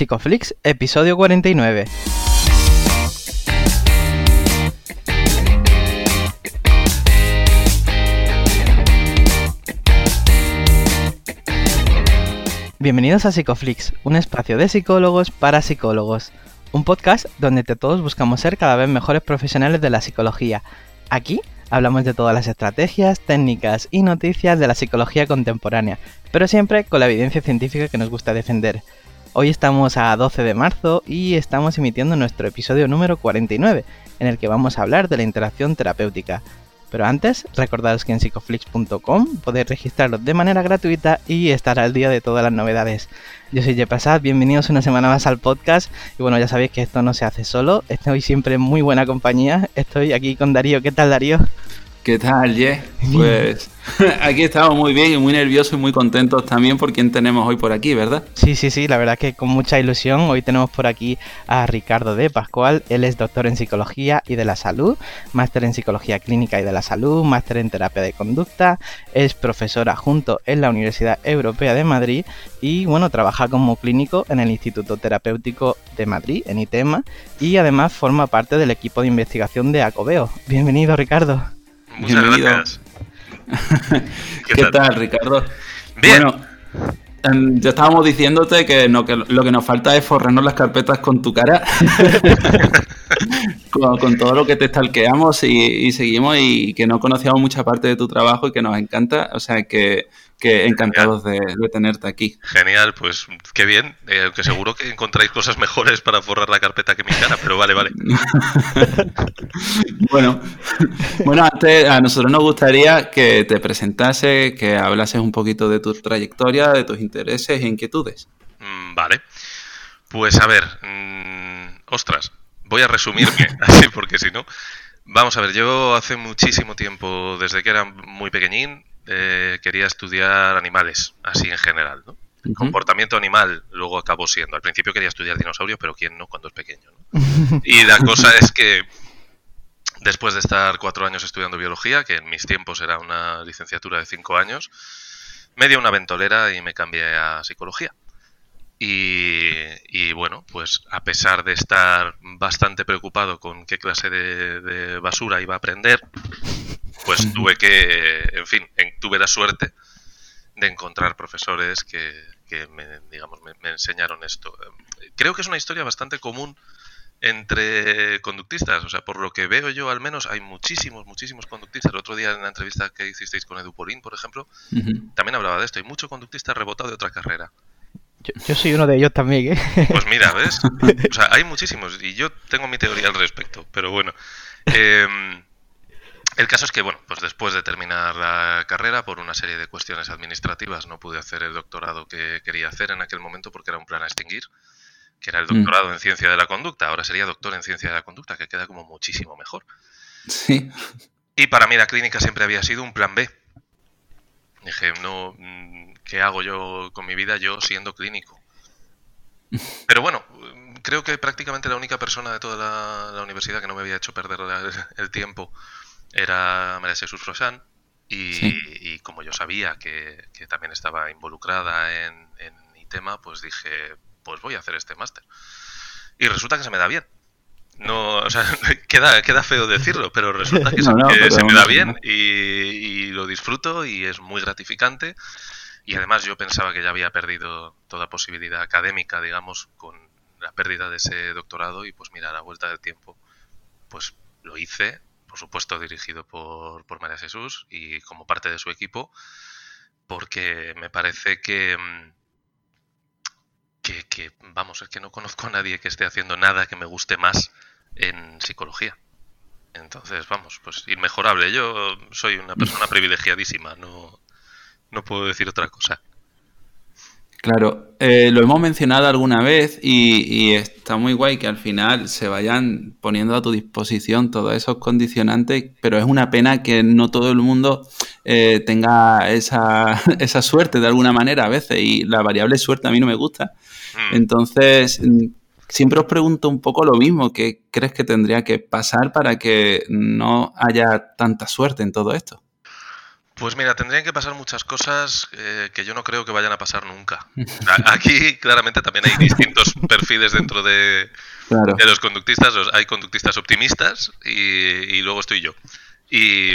Psicoflix, episodio 49. Bienvenidos a Psicoflix, un espacio de psicólogos para psicólogos. Un podcast donde todos buscamos ser cada vez mejores profesionales de la psicología. Aquí hablamos de todas las estrategias, técnicas y noticias de la psicología contemporánea, pero siempre con la evidencia científica que nos gusta defender. Hoy estamos a 12 de marzo y estamos emitiendo nuestro episodio número 49, en el que vamos a hablar de la interacción terapéutica. Pero antes, recordaros que en psicoflix.com podéis registraros de manera gratuita y estar al día de todas las novedades. Yo soy Jepasad, bienvenidos una semana más al podcast. Y bueno, ya sabéis que esto no se hace solo, estoy siempre en muy buena compañía. Estoy aquí con Darío. ¿Qué tal, Darío? ¿Qué tal, Ye? Pues aquí estamos muy bien y muy nerviosos y muy contentos también por quien tenemos hoy por aquí, ¿verdad? Sí, sí, sí, la verdad que con mucha ilusión. Hoy tenemos por aquí a Ricardo de Pascual. Él es doctor en psicología y de la salud, máster en psicología clínica y de la salud, máster en terapia de conducta, es profesor adjunto en la Universidad Europea de Madrid y bueno, trabaja como clínico en el Instituto Terapéutico de Madrid, en ITEMA, y además forma parte del equipo de investigación de Acobeo. Bienvenido, Ricardo. Muchas gracias. ¿Qué, tal? Ricardo? Bien. Bueno, em, ya estábamos diciéndote que, no, que lo que nos falta es forrarnos las carpetas con tu cara. con, todo lo que te stalkeamos y, y, seguimos y que no conocíamos mucha parte de tu trabajo y que nos encanta. O sea que que encantados de, tenerte aquí. Genial, pues qué bien. Eh, aunque seguro que encontráis cosas mejores para forrar la carpeta que mi cara, pero vale, vale. bueno, bueno, antes a nosotros nos gustaría que te presentase, que hablases un poquito de tu trayectoria, de tus intereses e inquietudes. Mm, vale. Pues a ver, mm, ostras, voy a resumirme así porque si no... Vamos a ver, yo hace muchísimo tiempo, desde que era muy pequeñín, eh, quería estudiar animales, así en general, ¿no? Comportamiento animal luego acabó siendo. Al principio quería estudiar dinosaurios, pero ¿quién no cuando es pequeño? Y la cosa es que después de estar cuatro años estudiando biología, que en mis tiempos era una licenciatura de cinco años, me dio una ventolera y me cambié a psicología. Y, bueno, pues a pesar de estar bastante preocupado con qué clase de basura iba a aprender, pues tuve que, en fin, tuve la suerte de encontrar profesores que, me, digamos, me, enseñaron esto. Creo que es una historia bastante común entre conductistas, o sea, por lo que veo yo al menos, hay muchísimos, muchísimos conductistas. El otro día en la entrevista que hicisteis con Edu Polín, por ejemplo, también hablaba de esto. Hay mucho conductista rebotado de otra carrera. Yo, soy uno de ellos también, ¿eh? Pues mira, ¿ves? O sea, hay muchísimos y yo tengo mi teoría al respecto, pero bueno. Eh, el caso es que, bueno, pues después de terminar la carrera, por una serie de cuestiones administrativas, no pude hacer el doctorado que quería hacer en aquel momento porque era un plan a extinguir, que era el mm. doctorado en ciencia de la conducta. Ahora sería doctor en ciencia de la conducta, que queda como muchísimo mejor. Sí. Y para mí la clínica siempre había sido un plan B. Dije, no, mm, ¿qué hago yo con mi vida yo siendo clínico? Pero bueno, creo que prácticamente la única persona de toda la, universidad que no me había hecho perder el tiempo era María Jesús Frosán y, como yo sabía que, también estaba involucrada en, en mi tema, pues dije, pues voy a hacer este máster. Y resulta que se me da bien. No, o sea, queda, queda feo decirlo, pero resulta que, se, me da bien y, y, lo disfruto y es muy gratificante. Y además yo pensaba que ya había perdido toda posibilidad académica, digamos, con la pérdida de ese doctorado y pues mira, a la vuelta del tiempo, pues lo hice por supuesto dirigido por, por María Jesús y como parte de su equipo, porque me parece que, mm, que, que, vamos, es que no conozco a nadie que esté haciendo nada que me guste más en psicología. Entonces, vamos, pues inmejorable. Yo soy una persona privilegiadísima, no, no puedo decir otra cosa. Claro, eh, lo hemos mencionado alguna vez y, está muy guay que al final se vayan poniendo a tu disposición todos esos condicionantes, pero es una pena que no todo el mundo eh, tenga esa, esa, suerte de alguna manera a veces y la variable suerte a mí no me gusta. Mm. Entonces, siempre os pregunto un poco lo mismo, ¿qué crees que tendría que pasar para que no haya tanta suerte en todo esto? Pues mira, tendrían que pasar muchas cosas eh, que yo no creo que vayan a pasar nunca. Aquí claramente también hay distintos perfiles dentro de, de los conductistas. Hay conductistas optimistas y, luego estoy yo. Y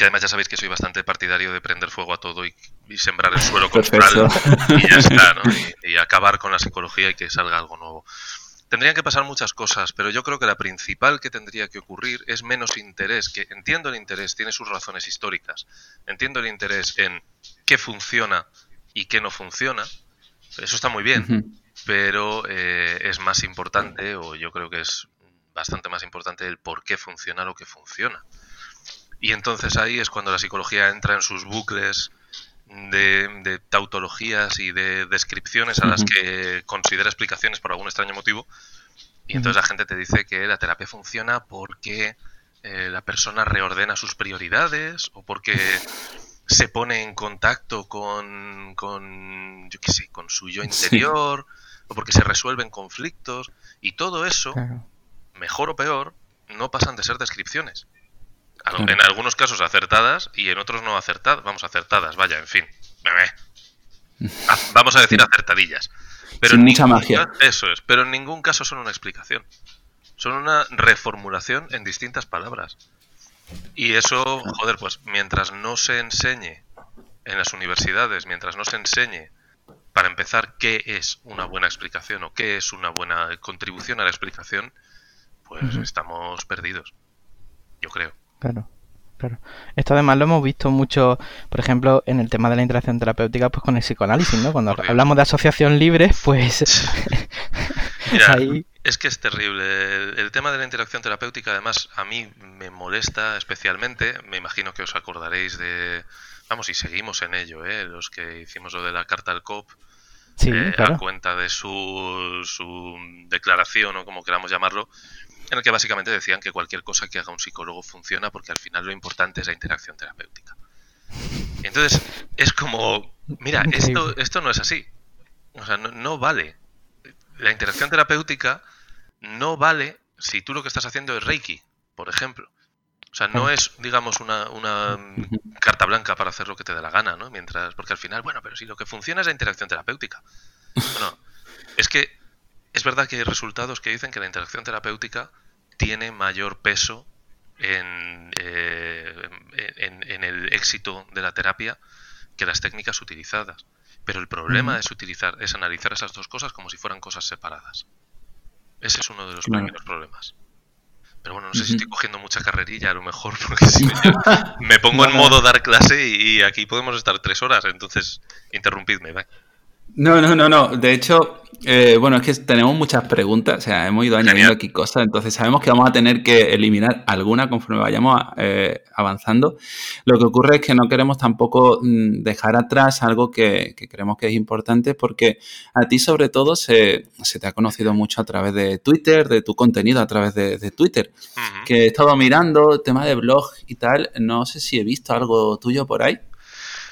que además ya sabéis que soy bastante partidario de prender fuego a todo y, sembrar el suelo con y ya está, ¿no? y acabar con la psicología y que salga algo nuevo. Tendrían que pasar muchas cosas, pero yo creo que la principal que tendría que ocurrir es menos interés, que entiendo el interés, tiene sus razones históricas, entiendo el interés en qué funciona y qué no funciona, eso está muy bien, pero eh, es más importante, o yo creo que es bastante más importante el por qué funciona lo que funciona. Y entonces ahí es cuando la psicología entra en sus bucles de, tautologías y de descripciones a las que considera explicaciones por algún extraño motivo. Y entonces la gente te dice que la terapia funciona porque eh, la persona reordena sus prioridades o porque se pone en contacto con, con yo qué sé, con su yo interior o porque se resuelven conflictos. Y todo eso, mejor o peor, no pasan de ser descripciones. En algunos casos acertadas y en otros no acertadas. Vamos, acertadas, vaya, en fin. Vamos a decir acertadillas. Pero Sin mucha magia. eso es, pero en ningún caso son una explicación. Son una reformulación en distintas palabras. Y eso, joder, pues mientras no se enseñe en las universidades, mientras no se enseñe, para empezar, qué es una buena explicación o qué es una buena contribución a la explicación, pues estamos perdidos. Yo creo. Claro, claro. Esto además lo hemos visto mucho, por ejemplo, en el tema de la interacción terapéutica, pues con el psicoanálisis, ¿no? Cuando hablamos de asociación libre, pues... Es que es terrible. El, tema de la interacción terapéutica, además, a mí me molesta especialmente. Me imagino que os acordaréis de... Vamos, y seguimos en ello, ¿eh? Los que hicimos lo de la carta al COP. Sí, eh, a cuenta de su, su declaración o como queramos llamarlo, en el que básicamente decían que cualquier cosa que haga un psicólogo funciona porque al final lo importante es la interacción terapéutica. Entonces, es como, mira, esto, esto no es así. O sea, no, vale. La interacción terapéutica no vale si tú lo que estás haciendo es Reiki, por ejemplo. O sea, no es, digamos, una, una, carta blanca para hacer lo que te dé la gana, ¿no? Mientras, porque al final, bueno, pero si lo que funciona es la interacción terapéutica. Bueno, es que es verdad que hay resultados que dicen que la interacción terapéutica tiene mayor peso en, eh, en, el éxito de la terapia que las técnicas utilizadas. Pero el problema es utilizar, es analizar esas dos cosas como si fueran cosas separadas. Ese es uno de los primeros problemas. Pero bueno, no sé si estoy cogiendo mucha carrerilla a lo mejor, porque si me, pongo en modo dar clase y, aquí podemos estar tres horas, entonces interrumpidme, ¿vale? No, no, no, no. De hecho, eh, bueno, es que tenemos muchas preguntas, o sea, hemos ido añadiendo aquí cosas, entonces sabemos que vamos a tener que eliminar alguna conforme vayamos eh, avanzando. Lo que ocurre es que no queremos tampoco mm, dejar atrás algo que, creemos que es importante, porque a ti sobre todo se, te ha conocido mucho a través de Twitter, de tu contenido a través de, Twitter, que he estado mirando tema de blog y tal, no sé si he visto algo tuyo por ahí.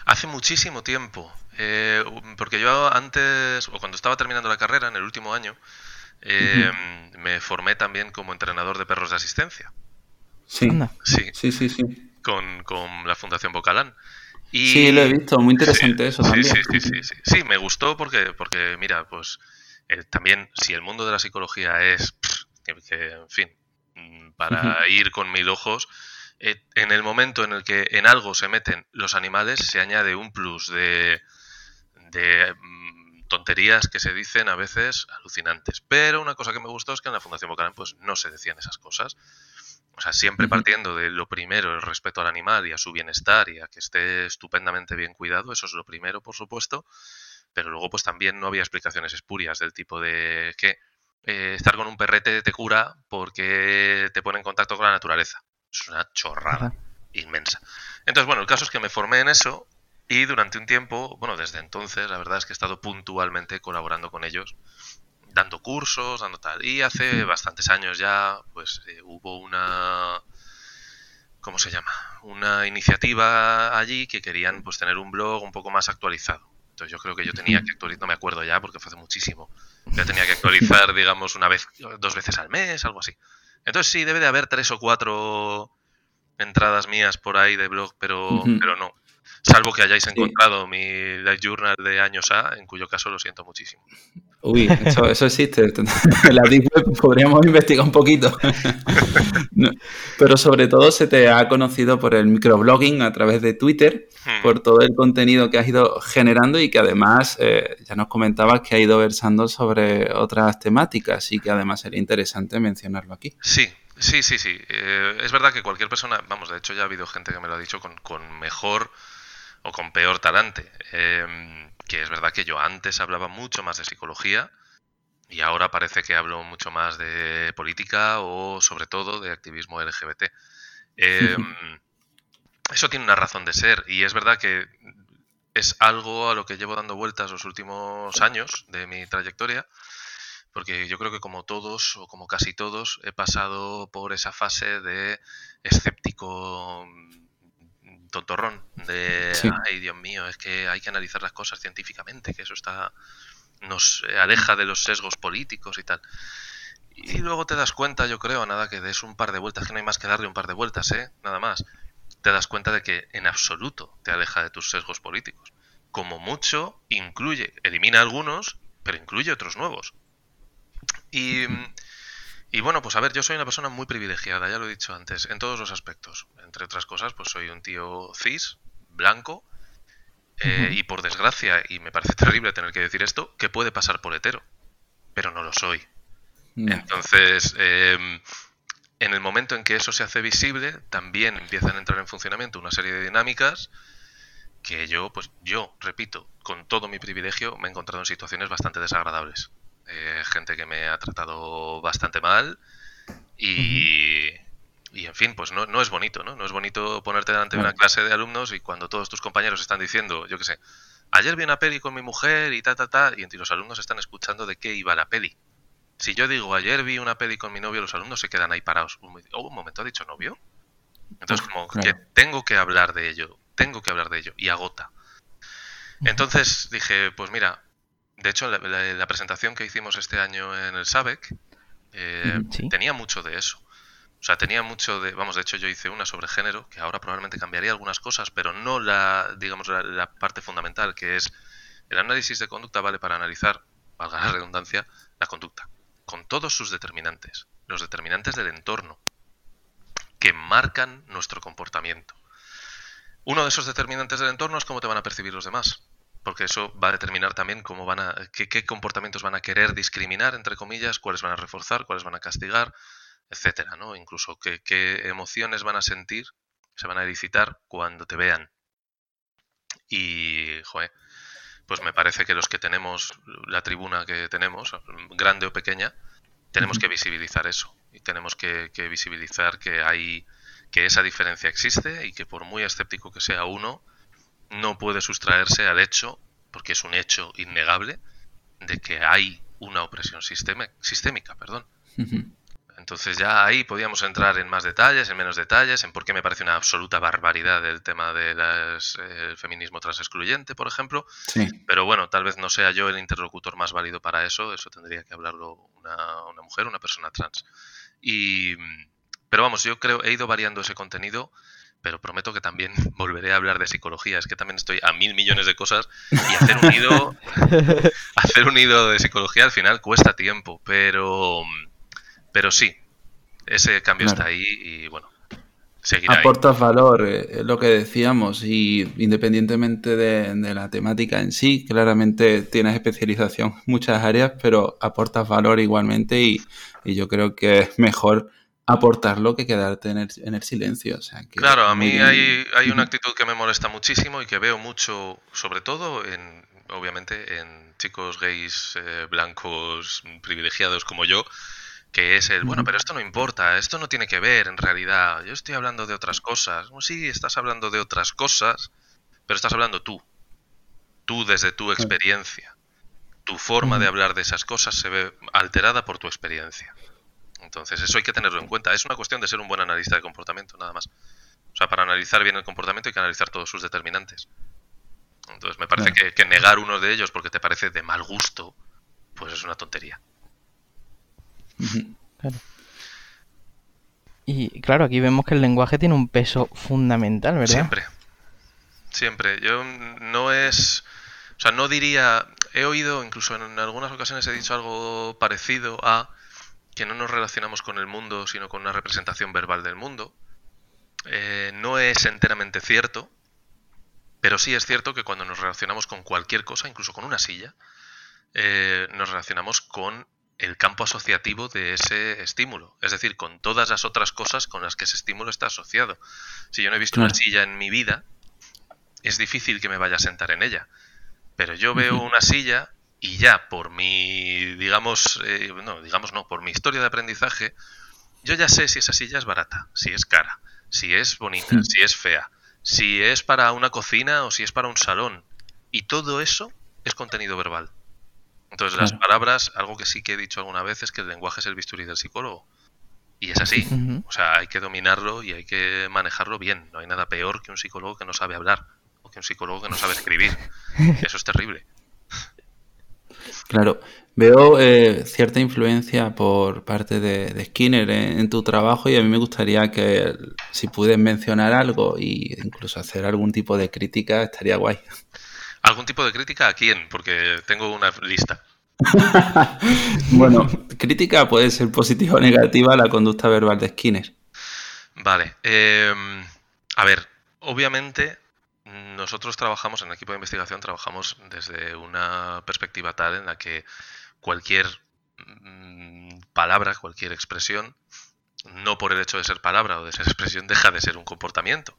Hace muchísimo tiempo. Eh, porque yo antes, o cuando estaba terminando la carrera, en el último año, eh, me formé también como entrenador de perros de asistencia. Sí, sí, sí, sí. Con, con la Fundación Bocalán. Y, sí, lo he visto, muy interesante eso también. Sí, sí, sí, sí, sí, me gustó porque, porque mira, pues eh, también si el mundo de la psicología es, que, en fin, mm, para ir con mil ojos, en el momento en el que en algo se meten los animales, se añade un plus de, de mm, tonterías que se dicen a veces alucinantes. Pero una cosa que me gustó es que en la Fundación Bocarán pues no se decían esas cosas. O sea, siempre partiendo de lo primero, el respeto al animal y a su bienestar y a que esté estupendamente bien cuidado, eso es lo primero, por supuesto. Pero luego pues también no había explicaciones espurias del tipo de que eh, estar con un perrete te cura porque te pone en contacto con la naturaleza. Es una chorrada inmensa. Entonces, bueno, el caso es que me formé en eso y durante un tiempo, bueno, desde entonces, la verdad es que he estado puntualmente colaborando con ellos, dando cursos, dando tal. Y hace bastantes años ya, pues eh, hubo una, ¿cómo se llama? Una iniciativa allí que querían pues tener un blog un poco más actualizado. Entonces yo creo que yo tenía que actualizar, no me acuerdo ya porque fue hace muchísimo. Ya tenía que actualizar, digamos, una vez, dos veces al mes, algo así. Entonces sí, debe de haber tres o cuatro entradas mías por ahí de blog, pero, pero no. Salvo que hayáis encontrado mi Live Journal de años A, en cuyo caso lo siento muchísimo. Uy, eso, existe. la Deep Web podríamos investigar un poquito. Pero sobre todo se te ha conocido por el microblogging a través de Twitter, hmm. por todo el contenido que has ido generando y que además eh, ya nos comentabas que ha ido versando sobre otras temáticas y que además sería interesante mencionarlo aquí. Sí, sí, sí, sí. Eh, es verdad que cualquier persona, vamos, de hecho ya ha habido gente que me lo ha dicho con, con mejor o con peor talante. Em, que es verdad que yo antes hablaba mucho más de psicología y ahora parece que hablo mucho más de política o sobre todo de activismo LGBT. Em, eso tiene una razón de ser y es verdad que es algo a lo que llevo dando vueltas los últimos años de mi trayectoria, porque yo creo que como todos o como casi todos he pasado por esa fase de escéptico tontorrón de, ay Dios mío, es que hay que analizar las cosas científicamente, que eso está nos aleja de los sesgos políticos y tal. Y luego te das cuenta, yo creo, nada que des un par de vueltas, que no hay más que darle un par de vueltas, ¿eh? Nada más. Te das cuenta de que en absoluto te aleja de tus sesgos políticos. Como mucho, incluye, elimina algunos, pero incluye otros nuevos. Y y bueno, pues a ver, yo soy una persona muy privilegiada, ya lo he dicho antes, en todos los aspectos. Entre otras cosas, pues soy un tío cis, blanco, eh, y por desgracia, y me parece terrible tener que decir esto, que puede pasar por hetero, pero no lo soy. Entonces, em, en el momento en que eso se hace visible, también empiezan a entrar en funcionamiento una serie de dinámicas que yo, pues yo, repito, con todo mi privilegio, me he encontrado en situaciones bastante desagradables. Eh, gente que me ha tratado bastante mal y, y en fin, pues no, no, es bonito, ¿no? No es bonito ponerte delante de una clase de alumnos y cuando todos tus compañeros están diciendo, yo qué sé, ayer vi una peli con mi mujer y ta, ta, ta, y los alumnos están escuchando de qué iba la peli. Si yo digo, ayer vi una peli con mi novio, los alumnos se quedan ahí parados. Oh, un momento, ¿ha dicho novio? Entonces, como que tengo que hablar de ello, tengo que hablar de ello, y agota. Entonces dije, pues mira, de hecho, la, presentación que hicimos este año en el SABEC eh, tenía mucho de eso. O sea, tenía mucho de, vamos, de hecho yo hice una sobre género, que ahora probablemente cambiaría algunas cosas, pero no la, digamos, la, parte fundamental, que es el análisis de conducta vale para analizar, valga la redundancia, la conducta, con todos sus determinantes, los determinantes del entorno, que marcan nuestro comportamiento. Uno de esos determinantes del entorno es cómo te van a percibir los demás porque eso va a determinar también cómo van a, qué, comportamientos van a querer discriminar, entre comillas, cuáles van a reforzar, cuáles van a castigar, etcétera, ¿no? Incluso qué, qué emociones van a sentir, se van a elicitar cuando te vean. Y, joder, pues me parece que los que tenemos la tribuna que tenemos, grande o pequeña, tenemos que visibilizar eso. Y tenemos que, que visibilizar que hay que esa diferencia existe y que por muy escéptico que sea uno, no puede sustraerse al hecho, porque es un hecho innegable, de que hay una opresión sistémica. Perdón. Entonces ya ahí podíamos entrar en más detalles, en menos detalles, en por qué me parece una absoluta barbaridad el tema del feminismo transexcluyente, por ejemplo. Pero bueno, tal vez no sea yo el interlocutor más válido para eso, eso tendría que hablarlo una, una mujer, una persona trans. Y, pero vamos, yo creo, he ido variando ese contenido pero prometo que también volveré a hablar de psicología. Es que también estoy a mil millones de cosas y hacer un hilo, hacer un hilo de psicología al final cuesta tiempo, pero, pero sí, ese cambio está ahí y bueno. Seguirá Aportas valor, eh, es lo que decíamos, y independientemente de, de, la temática en sí, claramente tienes especialización en muchas áreas, pero aportas valor igualmente y, y yo creo que es mejor aportarlo que quedarte en el, en el silencio. claro, a mí hay, hay, una actitud que me molesta muchísimo y que veo mucho, sobre todo en, obviamente, en chicos gays eh, blancos privilegiados como yo, que es el, bueno, pero esto no importa, esto no tiene que ver en realidad, yo estoy hablando de otras cosas. sí, estás hablando de otras cosas, pero estás hablando tú, tú desde tu experiencia. Tu forma de hablar de esas cosas se ve alterada por tu experiencia. Entonces, eso hay que tenerlo en cuenta. Es una cuestión de ser un buen analista de comportamiento, nada más. O sea, para analizar bien el comportamiento hay que analizar todos sus determinantes. Entonces, me parece que, negar uno de ellos porque te parece de mal gusto, pues es una tontería. Y claro, aquí vemos que el lenguaje tiene un peso fundamental, ¿verdad? Siempre. Siempre. Yo no es. O sea, no diría. He oído, incluso en algunas ocasiones he dicho algo parecido a que no nos relacionamos con el mundo, sino con una representación verbal del mundo. Eh, no es enteramente cierto, pero sí es cierto que cuando nos relacionamos con cualquier cosa, incluso con una silla, eh, nos relacionamos con el campo asociativo de ese estímulo, es decir, con todas las otras cosas con las que ese estímulo está asociado. Si yo no he visto una silla en mi vida, es difícil que me vaya a sentar en ella. Pero yo veo una silla y ya por mi, digamos, eh, no, digamos no, por mi historia de aprendizaje, yo ya sé si esa silla es barata, si es cara, si es bonita, si es fea, si es para una cocina o si es para un salón. Y todo eso es contenido verbal. Entonces, las palabras, algo que sí que he dicho alguna vez es que el lenguaje es el bisturí del psicólogo. Y es así. O sea, hay que dominarlo y hay que manejarlo bien. No hay nada peor que un psicólogo que no sabe hablar o que un psicólogo que no sabe escribir. Eso es terrible. Claro, veo eh, cierta influencia por parte de, Skinner en, tu trabajo y a mí me gustaría que si puedes mencionar algo e incluso hacer algún tipo de crítica estaría guay. ¿Algún tipo de crítica a quién? Porque tengo una lista. bueno, crítica puede ser positiva o negativa a la conducta verbal de Skinner. Vale. Em, a ver, obviamente nosotros trabajamos en el equipo de investigación, trabajamos desde una perspectiva tal en la que cualquier mm, palabra, cualquier expresión, no por el hecho de ser palabra o de ser expresión, deja de ser un comportamiento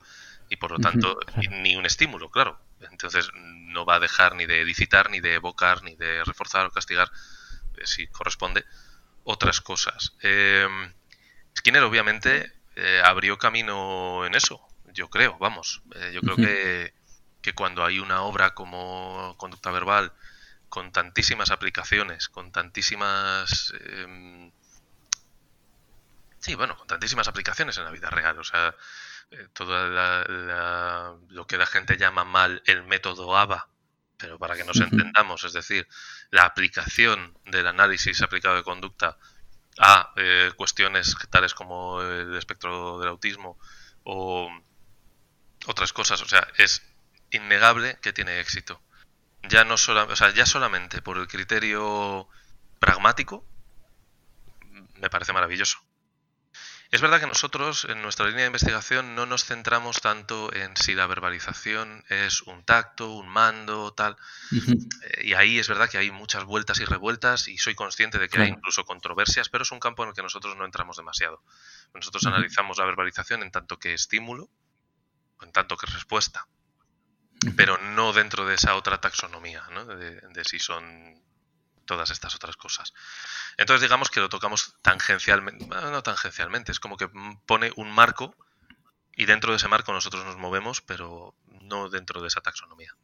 y por lo tanto ni un estímulo, claro. Entonces no va a dejar ni de elicitar, ni de evocar, ni de reforzar o castigar, eh, si corresponde, otras cosas. Em, Skinner obviamente eh, abrió camino en eso, yo creo, vamos. Eh, yo creo que, que cuando hay una obra como conducta verbal, con tantísimas aplicaciones, con tantísimas... Em, sí, bueno, con tantísimas aplicaciones en la vida real. O sea, eh, todo lo que la gente llama mal el método ABA, pero para que nos entendamos, es decir, la aplicación del análisis aplicado de conducta a eh, cuestiones tales como el espectro del autismo o otras cosas, o sea, es innegable que tiene éxito. Ya no sola, o sea, ya solamente por el criterio pragmático me parece maravilloso. Es verdad que nosotros en nuestra línea de investigación no nos centramos tanto en si la verbalización es un tacto, un mando, tal. Eh, y ahí es verdad que hay muchas vueltas y revueltas y soy consciente de que hay incluso controversias, pero es un campo en el que nosotros no entramos demasiado. Nosotros analizamos la verbalización en tanto que estímulo, en tanto que respuesta, pero no dentro de esa otra taxonomía, ¿no? de si son todas estas otras cosas. Entonces digamos que lo tocamos tangencialmente, no tangencialmente, es como que pone un marco y dentro de ese marco nosotros nos movemos, pero no dentro de esa taxonomía.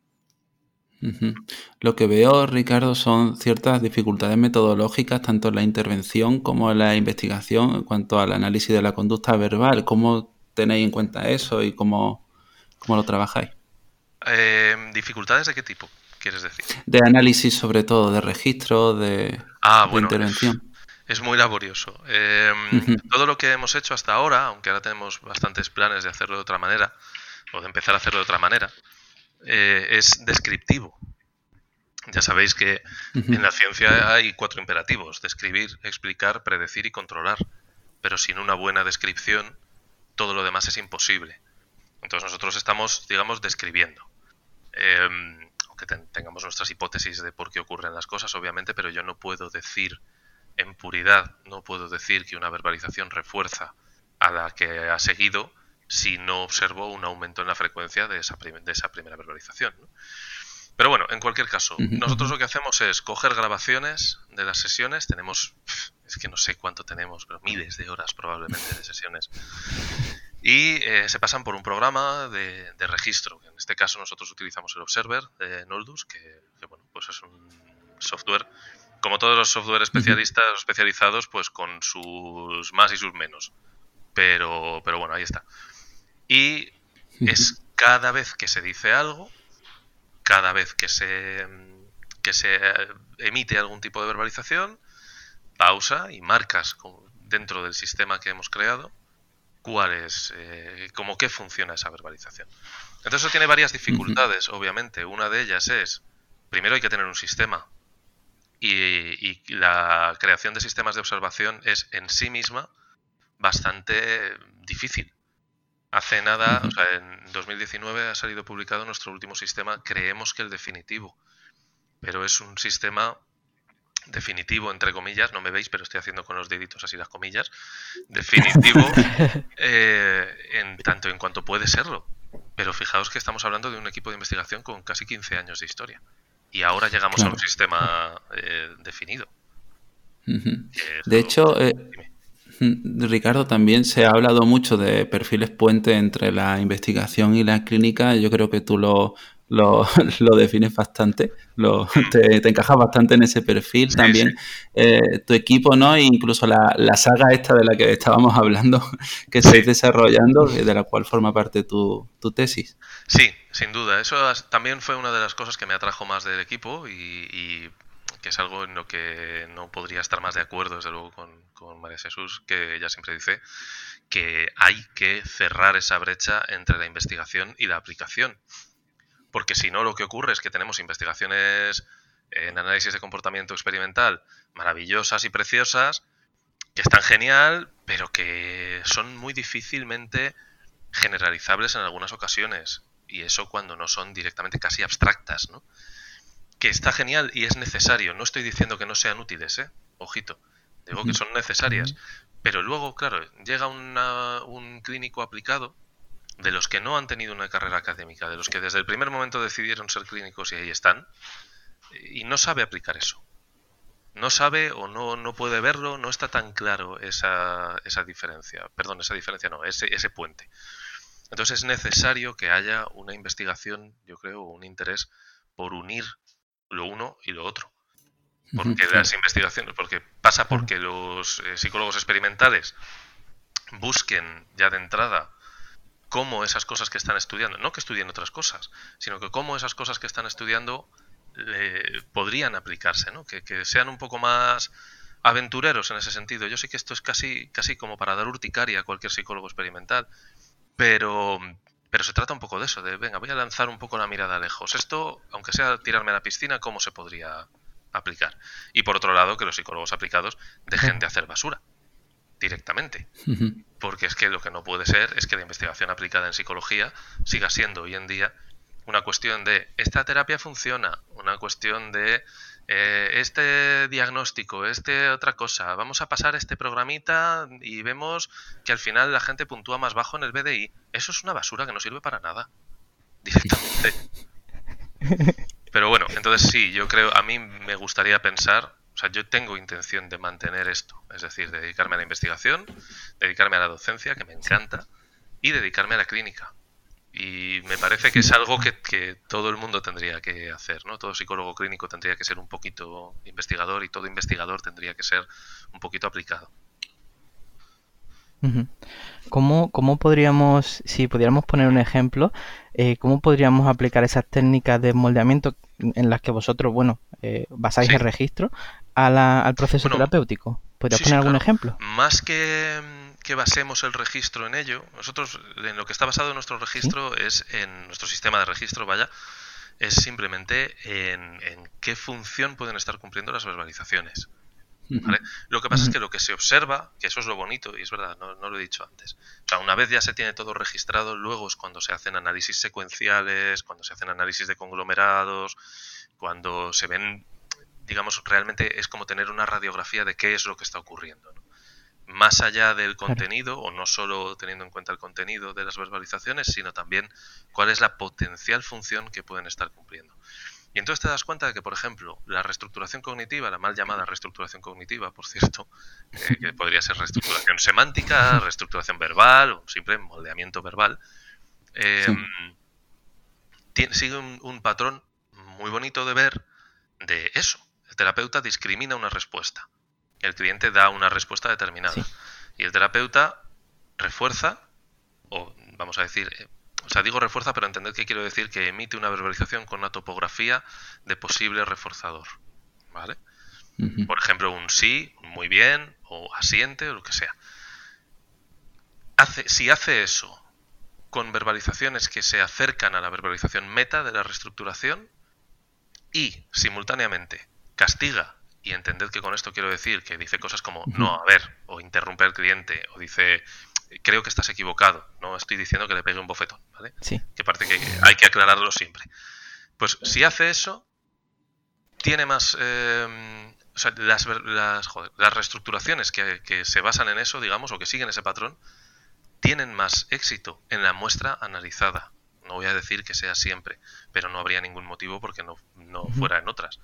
Lo que veo, Ricardo, son ciertas dificultades metodológicas, tanto en la intervención como en la investigación, en cuanto al análisis de la conducta verbal. ¿Cómo tenéis en cuenta eso y cómo, cómo lo trabajáis? Eh, ¿Dificultades de qué tipo? quieres decir? De análisis sobre todo, de registro, de, ah, intervención. Es, muy laborioso. Em, todo lo que hemos hecho hasta ahora, aunque ahora tenemos bastantes planes de hacerlo de otra manera, o de empezar a hacerlo de otra manera, eh, es descriptivo. Ya sabéis que en la ciencia hay cuatro imperativos, describir, explicar, predecir y controlar. Pero sin una buena descripción, todo lo demás es imposible. Entonces nosotros estamos, digamos, describiendo. Eh, que tengamos nuestras hipótesis de por qué ocurren las cosas, obviamente, pero yo no puedo decir en puridad, no puedo decir que una verbalización refuerza a la que ha seguido si no observo un aumento en la frecuencia de esa, de esa primera verbalización. Pero bueno, en cualquier caso, nosotros lo que hacemos es coger grabaciones de las sesiones, tenemos, es que no sé cuánto tenemos, pero miles de horas probablemente de sesiones y eh, se pasan por un programa de, registro. En este caso nosotros utilizamos el Observer de Noldus, que, bueno, pues es un software, como todos los software especialistas especializados, pues con sus más y sus menos. Pero, pero bueno, ahí está. Y es cada vez que se dice algo, cada vez que se, que se emite algún tipo de verbalización, pausa y marcas dentro del sistema que hemos creado cuál es, eh, cómo qué funciona esa verbalización. Entonces eso tiene varias dificultades, obviamente. Una de ellas es, primero hay que tener un sistema y, la creación de sistemas de observación es en sí misma bastante difícil. Hace nada, o sea, en 2019 ha salido publicado nuestro último sistema, creemos que el definitivo, pero es un sistema definitivo, entre comillas, no me veis, pero estoy haciendo con los deditos así las comillas, definitivo eh, en tanto en cuanto puede serlo. Pero fijaos que estamos hablando de un equipo de investigación con casi 15 años de historia. Y ahora llegamos a un sistema eh, definido. De hecho, eh, Ricardo, también se ha hablado mucho de perfiles puente entre la investigación y la clínica. Yo creo que tú lo, lo, lo defines bastante, lo, te, te, encajas bastante en ese perfil también. Eh, tu equipo, ¿no? E incluso la, la, saga esta de la que estábamos hablando, que estáis desarrollando, de la cual forma parte tu, tu, tesis. Sí, sin duda. Eso también fue una de las cosas que me atrajo más del equipo y, y que es algo en lo que no podría estar más de acuerdo, desde luego, con, con María Jesús, que ella siempre dice que hay que cerrar esa brecha entre la investigación y la aplicación porque si no lo que ocurre es que tenemos investigaciones en análisis de comportamiento experimental maravillosas y preciosas, que están genial, pero que son muy difícilmente generalizables en algunas ocasiones. Y eso cuando no son directamente casi abstractas, ¿no? Que está genial y es necesario. No estoy diciendo que no sean útiles, ¿eh? Ojito. Digo que son necesarias. Pero luego, claro, llega un clínico aplicado de los que no han tenido una carrera académica, de los que desde el primer momento decidieron ser clínicos y ahí están, y no sabe aplicar eso. No sabe o no, no puede verlo, no está tan claro esa, esa diferencia. Perdón, esa diferencia no, ese, ese puente. Entonces es necesario que haya una investigación, yo creo, un interés por unir lo uno y lo otro. Porque las investigaciones, porque pasa porque los eh, psicólogos experimentales busquen ya de entrada cómo esas cosas que están estudiando, no que estudien otras cosas, sino que cómo esas cosas que están estudiando podrían aplicarse, ¿no? Que, sean un poco más aventureros en ese sentido. Yo sé que esto es casi, casi como para dar urticaria a cualquier psicólogo experimental, pero, pero se trata un poco de eso, de, venga, voy a lanzar un poco la mirada lejos. Esto, aunque sea tirarme a la piscina, ¿cómo se podría aplicar? Y por otro lado, que los psicólogos aplicados dejen de hacer basura directamente. Porque es que lo que no puede ser es que la investigación aplicada en psicología siga siendo hoy en día una cuestión de esta terapia funciona, una cuestión de eh, este diagnóstico, este otra cosa, vamos a pasar este programita y vemos que al final la gente puntúa más bajo en el BDI. Eso es una basura que no sirve para nada. Directamente. Pero bueno, entonces sí, yo creo, a mí me gustaría pensar o sea, yo tengo intención de mantener esto, es decir, dedicarme a la investigación, dedicarme a la docencia, que me encanta, y dedicarme a la clínica. Y me parece que es algo que, que, todo el mundo tendría que hacer, ¿no? Todo psicólogo clínico tendría que ser un poquito investigador y todo investigador tendría que ser un poquito aplicado. ¿Cómo, ¿Cómo, podríamos, si pudiéramos poner un ejemplo, eh, cómo podríamos aplicar esas técnicas de moldeamiento en las que vosotros, bueno, eh, basáis el registro al proceso terapéutico? ¿Podrías poner algún ejemplo? Más que, que, basemos el registro en ello, nosotros en lo que está basado nuestro registro es en nuestro sistema de registro, vaya, es simplemente en, en qué función pueden estar cumpliendo las verbalizaciones. Lo que pasa es que lo que se observa, que eso es lo bonito, y es verdad, no, lo he dicho antes, o sea, una vez ya se tiene todo registrado, luego es cuando se hacen análisis secuenciales, cuando se hacen análisis de conglomerados, cuando se ven, digamos, realmente es como tener una radiografía de qué es lo que está ocurriendo. Más allá del contenido, o no solo teniendo en cuenta el contenido de las verbalizaciones, sino también cuál es la potencial función que pueden estar cumpliendo. Y entonces te das cuenta de que, por ejemplo, la reestructuración cognitiva, la mal llamada reestructuración cognitiva, por cierto, eh, que podría ser reestructuración semántica, reestructuración verbal o simple moldeamiento verbal, eh, sigue un, patrón muy bonito de ver de eso. El terapeuta discrimina una respuesta. El cliente da una respuesta determinada. Y el terapeuta refuerza, o vamos a decir, eh, o sea, digo refuerza, pero entended que quiero decir que emite una verbalización con una topografía de posible reforzador. ¿Vale? Por ejemplo, un sí, muy bien, o asiente, o lo que sea. hace, si hace eso con verbalizaciones que se acercan a la verbalización meta de la reestructuración y simultáneamente castiga, y entended que con esto quiero decir que dice cosas como no, a ver, o interrumpe al cliente, o dice creo que estás equivocado, no estoy diciendo que le pegue un bofetón, ¿vale? Sí. Que parece que hay que aclararlo siempre. Pues si hace eso, tiene más... eh, o sea, las, joder, las reestructuraciones que, que se basan en eso, digamos, o que siguen ese patrón, tienen más éxito en la muestra analizada. No voy a decir que sea siempre, pero no habría ningún motivo porque no, no fuera en otras.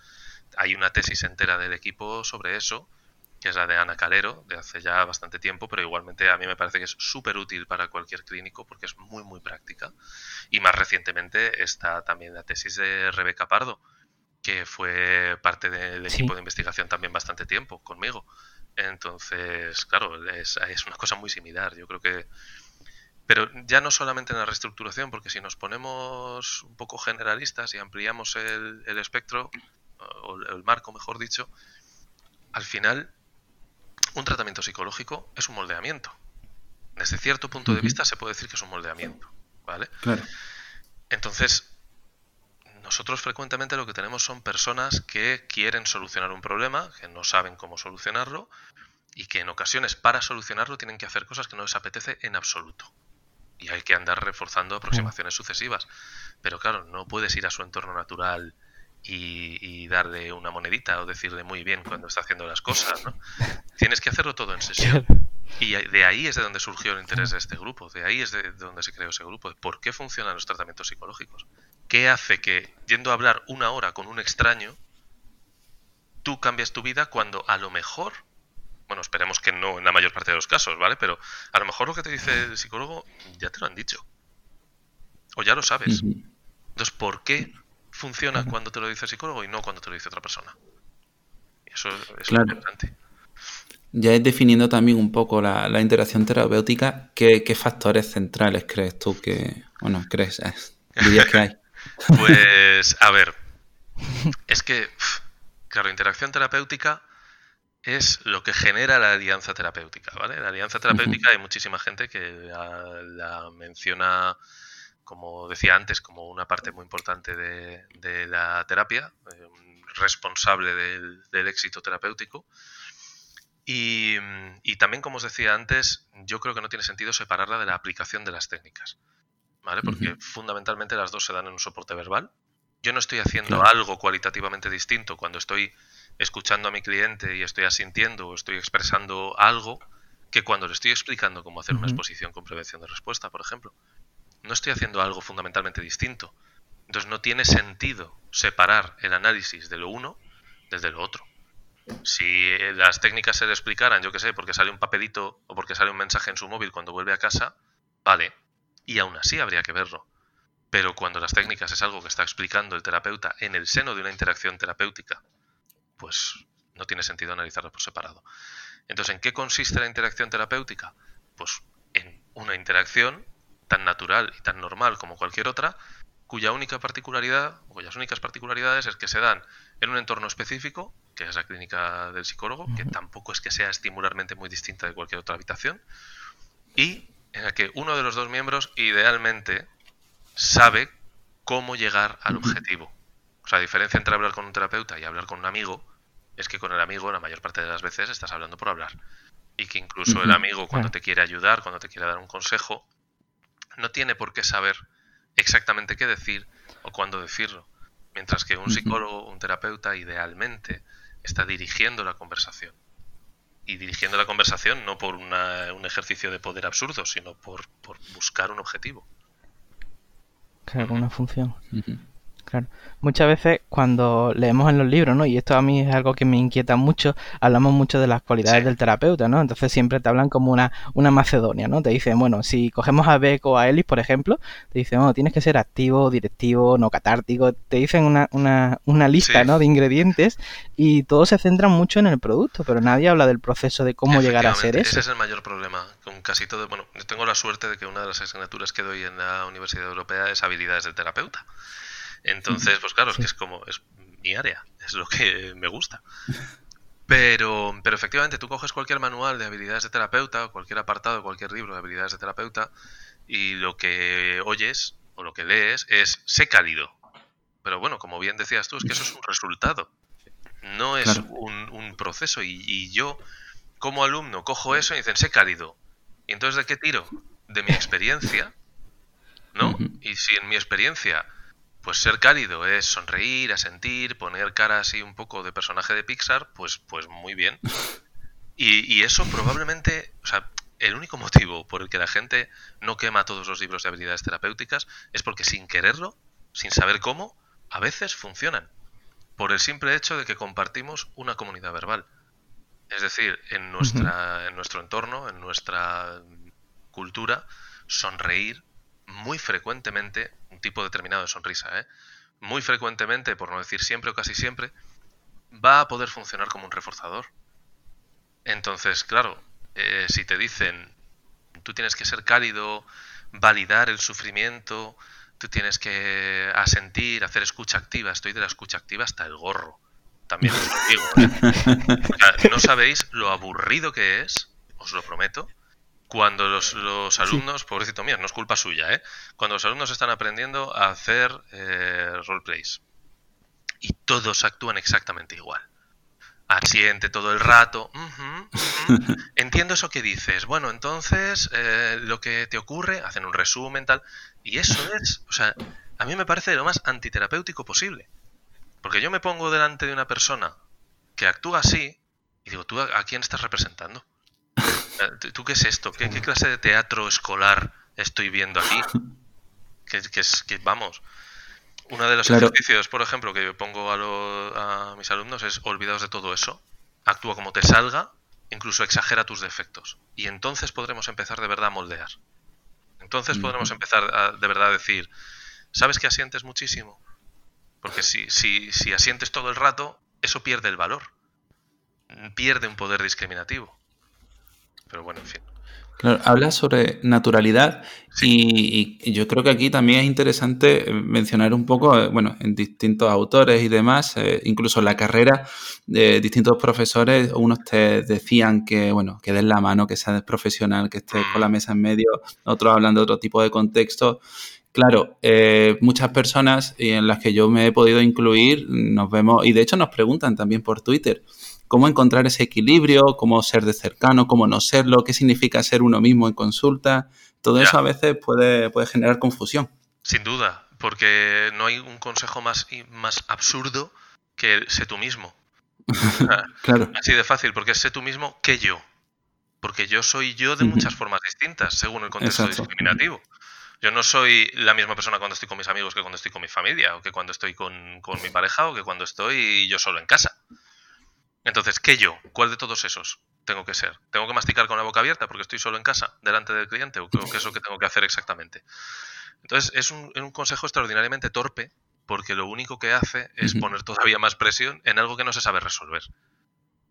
Hay una tesis entera del equipo sobre eso, que es la de Ana Calero, de hace ya bastante tiempo, pero igualmente a mí me parece que es súper útil para cualquier clínico porque es muy, muy práctica. Y más recientemente está también la tesis de Rebeca Pardo, que fue parte del Sí. equipo de investigación también bastante tiempo conmigo. Entonces, claro, es, es una cosa muy similar. Yo creo que. Pero ya no solamente en la reestructuración, porque si nos ponemos un poco generalistas y ampliamos el, el espectro, o el- el marco, mejor dicho, al final, un tratamiento psicológico es un moldeamiento. Desde cierto punto de vista se puede decir que es un moldeamiento, ¿vale? Claro. Entonces, nosotros frecuentemente lo que tenemos son personas que quieren solucionar un problema, que no saben cómo solucionarlo y que en ocasiones para solucionarlo tienen que hacer cosas que no les apetece en absoluto. Y hay que andar reforzando aproximaciones sucesivas. Pero claro, no puedes ir a su entorno natural y, y darle una monedita o decirle muy bien cuando está haciendo las cosas, ¿no? Tienes que hacerlo todo en sesión. Y de ahí es de donde surgió el interés de este grupo, de ahí es de donde se creó ese grupo, de por qué funcionan los tratamientos psicológicos. ¿Qué hace que, yendo a hablar una hora con un extraño, tú cambias tu vida cuando a lo mejor, bueno, esperemos que no en la mayor parte de los casos, ¿vale? Pero a lo mejor lo que te dice el psicólogo ya te lo han dicho. O ya lo sabes. Entonces, ¿por qué funciona cuando te lo dice el psicólogo y no cuando te lo dice otra persona? Y eso es interesante. Ya es definiendo también un poco la, la interacción terapéutica, ¿qué, qué factores centrales crees tú que, bueno, crees, eh, dirías que hay? Pues, a ver, es que, claro, interacción terapéutica es lo que genera la alianza terapéutica, ¿vale? La alianza terapéutica hay muchísima gente que la, la menciona, como decía antes, como una parte muy importante de, de la terapia, eh, responsable del, del éxito terapéutico. Y, y también, como os decía antes, yo creo que no tiene sentido separarla de la aplicación de las técnicas. ¿Vale? Porque fundamentalmente las dos se dan en un soporte verbal. Yo no estoy haciendo Claro. algo cualitativamente distinto cuando estoy escuchando a mi cliente y estoy asintiendo o estoy expresando algo que cuando le estoy explicando cómo hacer una exposición con prevención de respuesta, por ejemplo. No estoy haciendo algo fundamentalmente distinto. Entonces no tiene sentido separar el análisis de lo uno desde lo otro. Si eh, las técnicas se le explicaran, yo qué sé, porque sale un papelito o porque sale un mensaje en su móvil cuando vuelve a casa, vale, y aún así habría que verlo. Pero cuando las técnicas es algo que está explicando el terapeuta en el seno de una interacción terapéutica, pues no tiene sentido analizarlas por separado. Entonces, ¿en qué consiste la interacción terapéutica? Pues en una interacción tan natural y tan normal como cualquier otra, cuya única particularidad, o cuyas únicas particularidades es que se dan en un entorno específico, que es la clínica del psicólogo, que tampoco es que sea estimularmente muy distinta de cualquier otra habitación, y en la que uno de los dos miembros idealmente sabe cómo llegar al objetivo. O sea, la diferencia entre hablar con un terapeuta y hablar con un amigo es que con el amigo la mayor parte de las veces estás hablando por hablar. Y que incluso el amigo cuando te quiere ayudar, cuando te quiere dar un consejo, no tiene por qué saber exactamente qué decir o cuándo decirlo. Mientras que un psicólogo, un terapeuta, idealmente está dirigiendo la conversación. Y dirigiendo la conversación no por una- un ejercicio de poder absurdo, sino por, por buscar un objetivo. Claro, una función. Claro. Muchas veces cuando leemos en los libros, ¿no? Y esto a mí es algo que me inquieta mucho, hablamos mucho de las cualidades Sí. del terapeuta, ¿no? Entonces siempre te hablan como una, una Macedonia, ¿no? Te dicen, bueno, si cogemos a Beck o a Ellis, por ejemplo, te dicen, bueno, tienes que ser activo, directivo, no catártico, te dicen una, una, una lista, Sí. ¿no? De ingredientes y todos se centran mucho en el producto, pero nadie habla del proceso de cómo llegar a ser eso. Ese es el mayor problema. Con casi todo. Bueno, yo tengo la suerte de que una de las asignaturas que doy en la Universidad Europea es habilidades del terapeuta. Entonces, pues claro, es que es como. Es mi área, es lo que me gusta. Pero, pero efectivamente, tú coges cualquier manual de habilidades de terapeuta, o cualquier apartado, cualquier libro de habilidades de terapeuta, y lo que oyes o lo que lees es sé cálido. Pero bueno, como bien decías tú, es que eso es un resultado, no es un, un, proceso. Y, y, yo, como alumno, cojo eso y dicen sé cálido. ¿Y entonces de qué tiro? De mi experiencia, ¿no? Y si en mi experiencia pues ser cálido es sonreír, asentir, poner cara así un poco de personaje de Pixar, pues, pues muy bien. Y, eso probablemente, o sea, el único motivo por el que la gente no quema todos los libros de habilidades terapéuticas es porque sin quererlo, sin saber cómo, a veces funcionan. Por el simple hecho de que compartimos una comunidad verbal. Es decir, en, nuestra, en nuestro entorno, en nuestra cultura, sonreír muy frecuentemente un tipo determinado de sonrisa, ¿eh? muy frecuentemente, por no decir siempre o casi siempre, va a poder funcionar como un reforzador. Entonces, claro, eh, si te dicen, tú tienes que ser cálido, validar el sufrimiento, tú tienes que asentir, hacer escucha activa, estoy de la escucha activa hasta el gorro. También os lo digo. ¿eh? no sabéis lo aburrido que es, os lo prometo, cuando los, los alumnos, pobrecito mío, no es culpa suya, ¿eh? cuando los alumnos están aprendiendo a hacer eh, roleplays y todos actúan exactamente igual. Asiente todo el rato. Entiendo eso que dices. Bueno, entonces eh, lo que te ocurre, hacen un resumen, tal. Y eso es, o sea, a mí me parece lo más antiterapéutico posible. Porque yo me pongo delante de una persona que actúa así y digo, ¿tú a quién estás representando? Eh, ¿Tú qué es esto? ¿Qué, clase de teatro escolar estoy viendo aquí? Que, es, que vamos. Uno de los ejercicios, por ejemplo, que yo pongo a, mis alumnos es olvidaos de todo eso. Actúa como te salga, incluso exagera tus defectos. Y entonces podremos empezar de verdad a moldear. Entonces podremos empezar a, de verdad a decir, ¿sabes que asientes muchísimo? Porque si, si, si asientes todo el rato, eso pierde el valor. Pierde un poder discriminativo. Pero bueno, en fin. Claro, habla sobre naturalidad y, yo creo que aquí también es interesante eh, mencionar un poco, eh, bueno, en distintos autores y demás, eh, incluso en la carrera de distintos profesores, unos te decían que, bueno, que des la mano, que seas profesional, que estés con la mm. mesa en medio, otros hablan de otro tipo de contexto. Claro, muchas personas y en las que yo me he podido incluir, nos vemos, y de hecho nos preguntan también por Twitter, cómo encontrar ese equilibrio, cómo ser de cercano, cómo no serlo, qué significa ser uno mismo en consulta. Todo eso a veces puede, puede generar confusión. Sin duda, porque no hay un consejo más, más absurdo que sé tú mismo. claro. Así de fácil, porque sé tú mismo que yo. Porque yo soy yo de muchas formas distintas, según el contexto discriminativo. Yo no soy la misma persona cuando estoy con mis amigos que cuando estoy con mi familia, o que cuando estoy con, con mi pareja, o que cuando estoy yo solo en casa. Entonces, ¿qué yo? ¿Cuál de todos esos tengo que ser? ¿Tengo que masticar con la boca abierta porque estoy solo en casa, delante del cliente? ¿O qué es lo que tengo que hacer exactamente? Entonces, es un, consejo extraordinariamente torpe porque lo único que hace es poner todavía más presión en algo que no se sabe resolver.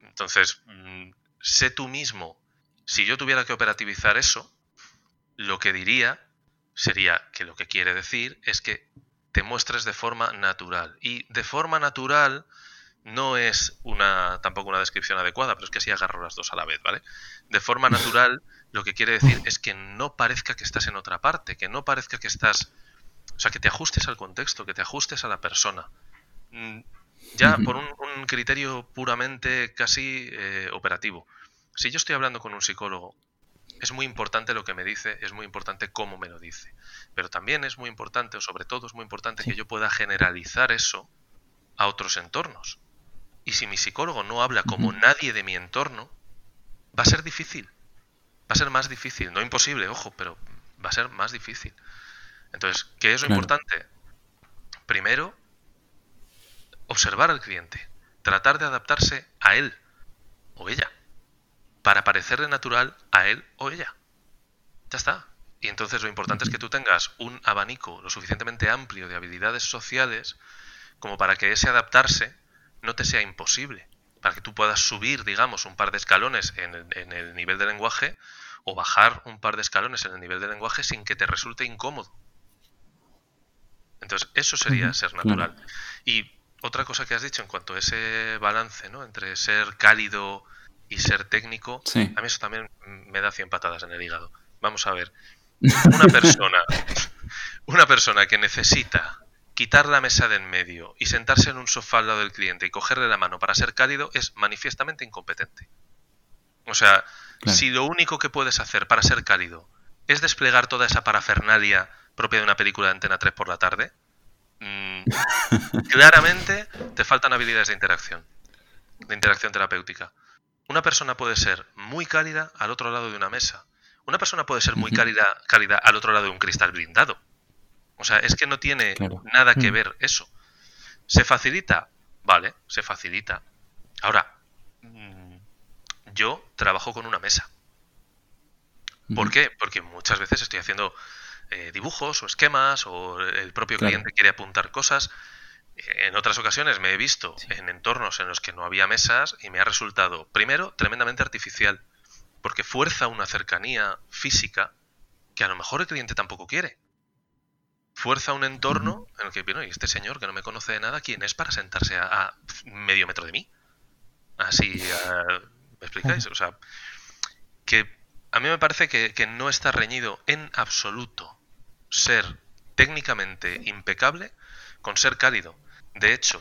Entonces, mm, sé tú mismo. Si yo tuviera que operativizar eso, lo que diría sería que lo que quiere decir es que te muestres de forma natural. Y de forma natural no es una tampoco una descripción adecuada, pero es que así agarro las dos a la vez, ¿vale? De forma natural, lo que quiere decir es que no parezca que estás en otra parte, que no parezca que estás, o sea, que te ajustes al contexto, que te ajustes a la persona. Mm, ya por un, criterio puramente casi eh, operativo. Si yo estoy hablando con un psicólogo, es muy importante lo que me dice, es muy importante cómo me lo dice. Pero también es muy importante, o sobre todo es muy importante, que yo pueda generalizar eso a otros entornos. Y si mi psicólogo no habla como nadie de mi entorno, va a ser difícil. Va a ser más difícil. No imposible, ojo, pero va a ser más difícil. Entonces, ¿qué es lo importante? Primero, observar al cliente. Tratar de adaptarse a él o ella. Para parecerle natural a él o ella. Ya está. Y entonces lo importante es que tú tengas un abanico lo suficientemente amplio de habilidades sociales como para que ese adaptarse no te sea imposible, para que tú puedas subir, digamos, un par de escalones en el, nivel de lenguaje o bajar un par de escalones en el nivel de lenguaje sin que te resulte incómodo. Entonces, eso sería ser natural. Y otra cosa que has dicho en cuanto a ese balance, ¿no? Entre ser cálido y ser técnico, a mí eso también me da 100 patadas en el hígado. Vamos a ver. Una persona, una persona que necesita quitar la mesa de en medio y sentarse en un sofá al lado del cliente y cogerle la mano para ser cálido es manifiestamente incompetente. O sea, si lo único que puedes hacer para ser cálido es desplegar toda esa parafernalia propia de una película de Antena 3 por la tarde, mm, claramente te faltan habilidades de interacción, de interacción terapéutica. Una persona puede ser muy cálida al otro lado de una mesa. Una persona puede ser muy cálida, cálida al otro lado de un cristal blindado. O sea, es que no tiene nada que mm. ver eso. ¿Se facilita? Vale, se facilita. Ahora, mm, yo trabajo con una mesa. ¿Por qué? Porque muchas veces estoy haciendo eh, dibujos o esquemas o el propio cliente quiere apuntar cosas. En otras ocasiones me he visto en entornos en los que no había mesas y me ha resultado, primero, tremendamente artificial, porque fuerza una cercanía física que a lo mejor el cliente tampoco quiere. Fuerza un entorno en el que, bueno, y este señor que no me conoce de nada, ¿quién es para sentarse a, medio metro de mí? Así, ¿me explicáis? O sea, que a mí me parece que no está reñido en absoluto ser técnicamente impecable con ser cálido. De hecho,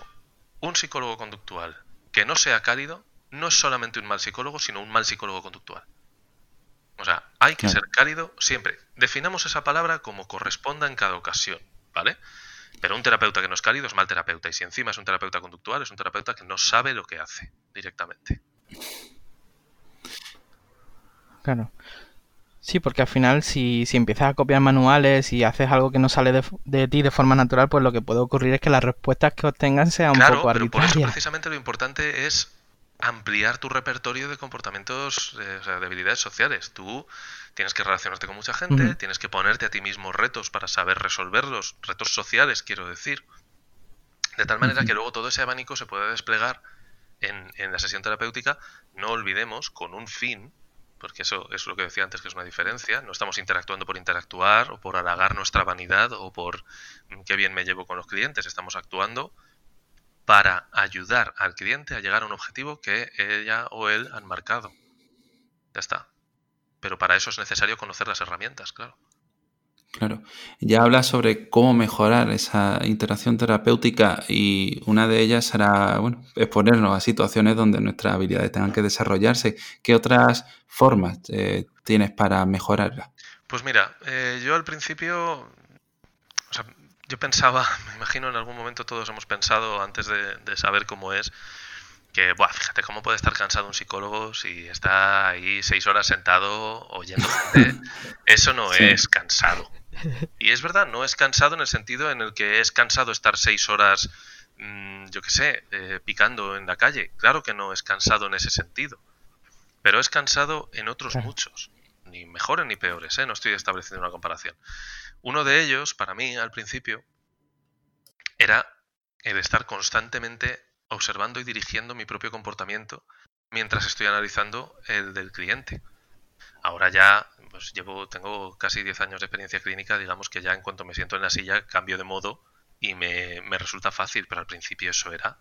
un psicólogo conductual que no sea cálido no es solamente un mal psicólogo, sino un mal psicólogo conductual. O sea, hay que ser cálido siempre. Definamos esa palabra como corresponda en cada ocasión, ¿vale? Pero un terapeuta que no es cálido es mal terapeuta. Y si encima es un terapeuta conductual, es un terapeuta que no sabe lo que hace directamente. Claro. Sí, porque al final si, si empiezas a copiar manuales y haces algo que no sale de, ti de forma natural, pues lo que puede ocurrir es que las respuestas que obtengan sean un poco arbitrarias. Por eso precisamente lo importante es ampliar tu repertorio de comportamientos, eh, o sea, de habilidades sociales. Tú tienes que relacionarte con mucha gente, tienes que ponerte a ti mismo retos para saber resolverlos, retos sociales, quiero decir. De tal manera que luego todo ese abanico se pueda desplegar en, en la sesión terapéutica, no olvidemos, con un fin porque eso es lo que decía antes que es una diferencia. No estamos interactuando por interactuar o por halagar nuestra vanidad o por mm, qué bien me llevo con los clientes. Estamos actuando para ayudar al cliente a llegar a un objetivo que ella o él han marcado. Ya está. Pero para eso es necesario conocer las herramientas, claro. Claro. Ya habla sobre cómo mejorar esa interacción terapéutica y una de ellas será, bueno, exponernos a situaciones donde nuestras habilidades tengan que desarrollarse. ¿Qué otras formas eh, tienes para mejorarla? Pues mira, eh, yo al principio, o sea, yo pensaba, me imagino en algún momento todos hemos pensado antes de, saber cómo es, que, buah, fíjate cómo puede estar cansado un psicólogo si está ahí seis horas sentado oyendo Eso no es cansado. Y es verdad, no es cansado en el sentido en el que es cansado estar seis horas, mm, yo qué sé, eh, picando en la calle. Claro que no es cansado en ese sentido. Pero es cansado en otros muchos. Ni mejores ni peores, ¿eh? no estoy estableciendo una comparación. Uno de ellos, para mí, al principio, era el estar constantemente observando y dirigiendo mi propio comportamiento mientras estoy analizando el del cliente. Ahora ya pues llevo, tengo casi 10 años de experiencia clínica, digamos que ya en cuanto me siento en la silla cambio de modo y me, me resulta fácil, pero al principio eso era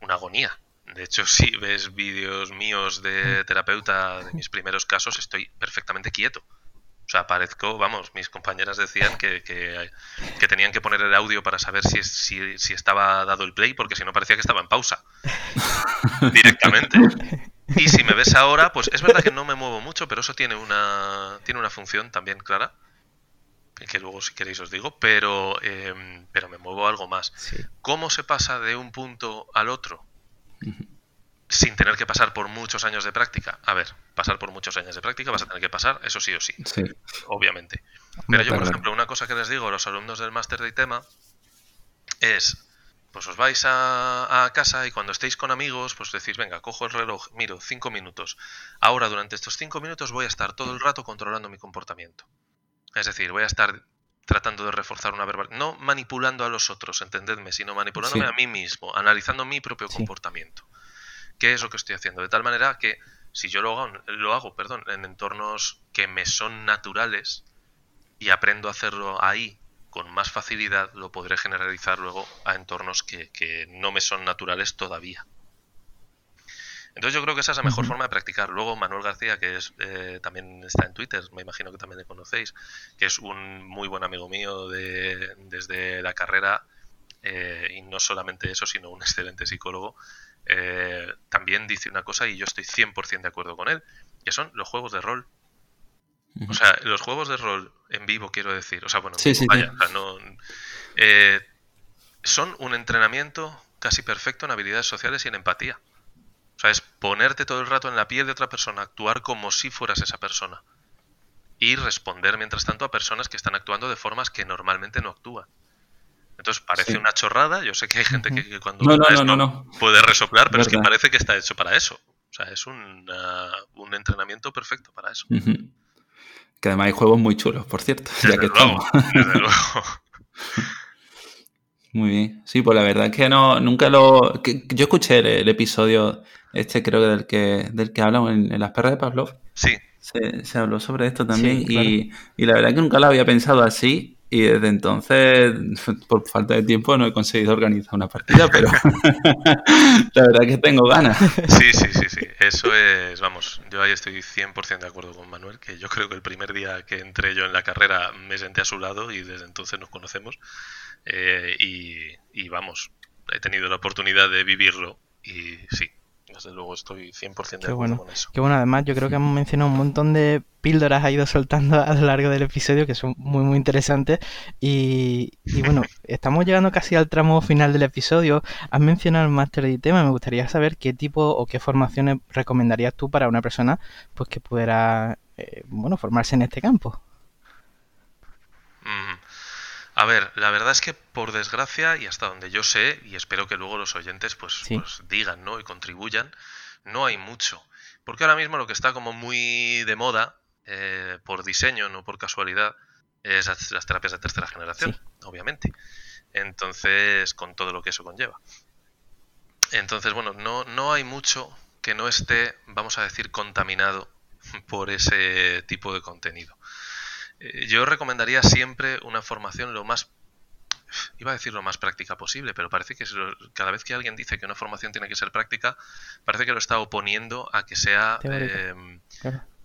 una agonía. De hecho, si ves vídeos míos de terapeuta de mis primeros casos, estoy perfectamente quieto. O sea, parezco, vamos, mis compañeras decían que, que, tenían que poner el audio para saber si, si, si, estaba dado el play, porque si no parecía que estaba en pausa. Directamente. Y si me ves ahora, pues es verdad que no me muevo mucho, pero eso tiene una, tiene una función también clara, que luego si queréis os digo, pero, em, pero me muevo algo más. ¿Cómo se pasa de un punto al otro? Sin tener que pasar por muchos años de práctica. A ver, pasar por muchos años de práctica vas a tener que pasar, eso sí o sí, obviamente. Pero yo, por ejemplo, una cosa que les digo a los alumnos del máster de ITEMA es pues os vais a, casa y cuando estéis con amigos, pues decís, venga, cojo el reloj, miro, cinco minutos. Ahora, durante estos cinco minutos voy a estar todo el rato controlando mi comportamiento. Es decir, voy a estar tratando de reforzar una verbal, no manipulando a los otros, entendedme, sino manipulándome a mí mismo, analizando mi propio comportamiento. ¿Qué es lo que estoy haciendo? De tal manera que si yo lo hago, lo hago perdón, en entornos que me son naturales y aprendo a hacerlo ahí con más facilidad lo podré generalizar luego a entornos que, que no me son naturales todavía. Entonces yo creo que esa es la mejor forma de practicar. Luego Manuel García, que es eh, también está en Twitter, me imagino que también le conocéis, que es un muy buen amigo mío de, desde la carrera, eh, y no solamente eso, sino un excelente psicólogo, eh, también dice una cosa y yo estoy 100% de acuerdo con él, que son los juegos de rol. O sea, los juegos de rol en vivo, quiero decir, o sea, bueno, vaya, no, son un entrenamiento casi perfecto en habilidades sociales y en empatía. O sea, es ponerte todo el rato en la piel de otra persona, actuar como si fueras esa persona. Y responder, mientras tanto, a personas que están actuando de formas que normalmente no actúan. Entonces parece una chorrada. Yo sé que hay gente que, cuando no, puede resoplar, pero es que parece que está hecho para eso. O sea, es un, un entrenamiento perfecto para eso. Que además hay juegos muy chulos, por cierto. ya que estamos. Desde luego. Muy bien. Sí, pues la verdad es que no, nunca lo. yo escuché el, episodio, este creo que del que, del que hablamos en, Las Perras de Pavlov. Sí. Se, habló sobre esto también y, y, la verdad es que nunca lo había pensado así y desde entonces, por falta de tiempo, no he conseguido organizar una partida, pero la verdad es que tengo ganas. Sí, sí, sí, sí. Eso es, vamos, yo ahí estoy 100% de acuerdo con Manuel, que yo creo que el primer día que entré yo en la carrera me senté a su lado y desde entonces nos conocemos. Eh, y, vamos, he tenido la oportunidad de vivirlo y sí, desde luego estoy 100% de acuerdo con eso. Qué bueno, además yo creo que hemos mencionado un montón de píldoras ha ido soltando a lo largo del episodio que son muy muy interesantes y, bueno, estamos llegando casi al tramo final del episodio. Has mencionado el máster de tema, me gustaría saber qué tipo o qué formaciones recomendarías tú para una persona pues que pudiera eh, bueno, formarse en este campo. A ver, la verdad es que por desgracia y hasta donde yo sé, y espero que luego los oyentes pues, pues, digan ¿no? y contribuyan, no hay mucho. Porque ahora mismo lo que está como muy de moda, eh, por diseño, no por casualidad, es las terapias de tercera generación, obviamente. Entonces, con todo lo que eso conlleva. Entonces, bueno, no, no hay mucho que no esté, vamos a decir, contaminado por ese tipo de contenido. Eh, yo recomendaría siempre una formación lo más iba a decir lo más práctica posible, pero parece que cada vez que alguien dice que una formación tiene que ser práctica, parece que lo está oponiendo a que sea em,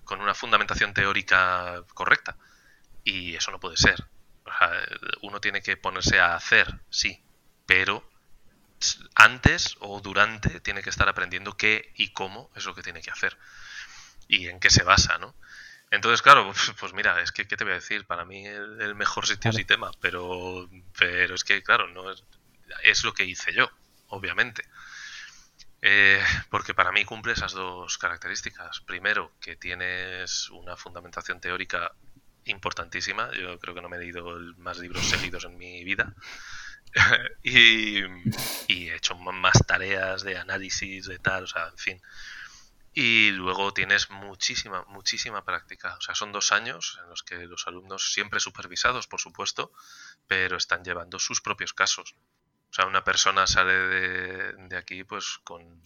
con una fundamentación teórica correcta. Y eso no puede ser. uno tiene que ponerse a hacer, sí, pero antes o durante tiene que estar aprendiendo qué y cómo es lo que tiene que hacer y en qué se basa, ¿no? Entonces, claro, pues, mira, es que, ¿qué te voy a decir? Para mí el, mejor sitio es tema, pero, pero es que, claro, no es, es lo que hice yo, obviamente. Eh, porque para mí cumple esas dos características. Primero, que tienes una fundamentación teórica importantísima. Yo creo que no me he leído más libros seguidos en mi vida. y, y, he hecho más tareas de análisis, de tal, o sea, en fin. Y luego tienes muchísima, muchísima práctica. O sea, son dos años en los que los alumnos, siempre supervisados, por supuesto, pero están llevando sus propios casos. O sea, una persona sale de, aquí pues con,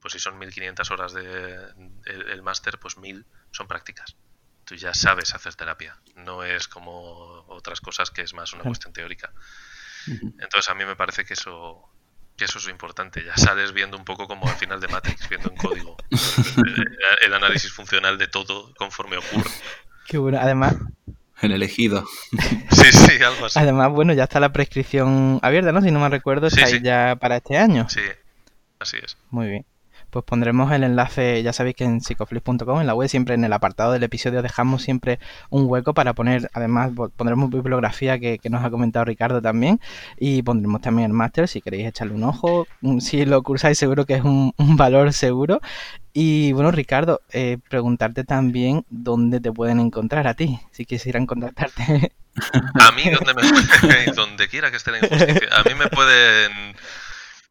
pues si son 1500 horas de el, máster, pues 1000 son prácticas. Tú ya sabes hacer terapia. No es como otras cosas que es más una cuestión teórica. Entonces a mí me parece que eso que eso es importante. Ya sales viendo un poco como al final de Matrix, viendo en código el, análisis funcional de todo conforme ocurre. Qué bueno. Además, el elegido. Sí, sí, algo así. Además, bueno, ya está la prescripción abierta, ¿no? Si no me recuerdo, está ahí ya para este año. Sí, así es. Muy bien pues pondremos el enlace, ya sabéis que en psicoflix.com, en la web, siempre en el apartado del episodio dejamos siempre un hueco para poner, además pondremos bibliografía que, nos ha comentado Ricardo también y pondremos también el máster si queréis echarle un ojo, si lo cursáis seguro que es un, valor seguro. Y bueno, Ricardo, eh, preguntarte también dónde te pueden encontrar a ti, si quisieran contactarte. A mí, donde, me, donde quiera que esté la injusticia. A mí me pueden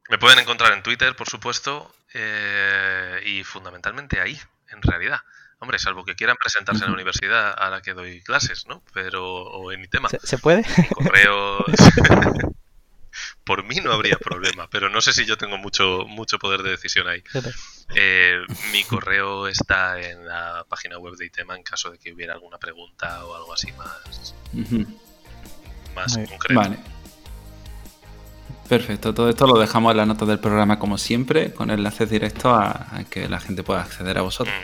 me pueden encontrar en Twitter, por supuesto, eh, y fundamentalmente ahí, en realidad. Hombre, salvo que quieran presentarse en la universidad a la que doy clases, ¿no? Pero, o en mi tema. ¿Se, puede? Correo. por mí no habría problema, pero no sé si yo tengo mucho, mucho poder de decisión ahí. Eh, mi correo está en la página web de ITEMA en caso de que hubiera alguna pregunta o algo así más. más concreto. Vale. Perfecto, todo esto lo dejamos en las notas del programa como siempre, con enlaces directos a, a que la gente pueda acceder a vosotros.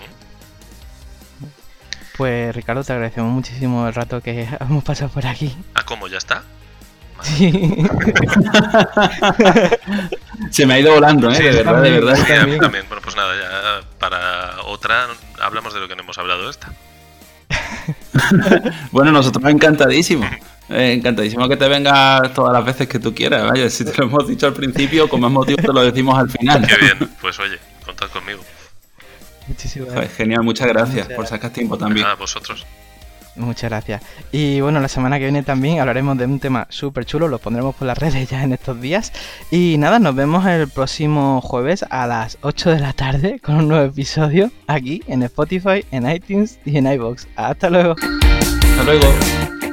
Pues Ricardo, te agradecemos muchísimo el rato que hemos pasado por aquí. Ah, ¿cómo? ¿Ya está? Sí. Se me ha ido volando, ¿eh? Sí, de verdad, de también. verdad. Sí, a mí también. también. Bueno, pues nada, ya para otra hablamos de lo que no hemos hablado esta. Bueno, nosotros encantadísimos. Eh, encantadísimo que te vengas todas las veces que tú quieras. Vaya, si te lo hemos dicho al principio, con más motivo te lo decimos al final. Qué bien, pues oye, contad conmigo. Muchísimas Pues genial, muchas gracias Muchas por sacar tiempo también. Nada, vosotros. Muchas gracias. Y bueno, la semana que viene también hablaremos de un tema súper chulo, lo pondremos por las redes ya en estos días. Y nada, nos vemos el próximo jueves a las 8 de la tarde con un nuevo episodio aquí en Spotify, en iTunes y en iBox. Hasta luego. Hasta luego.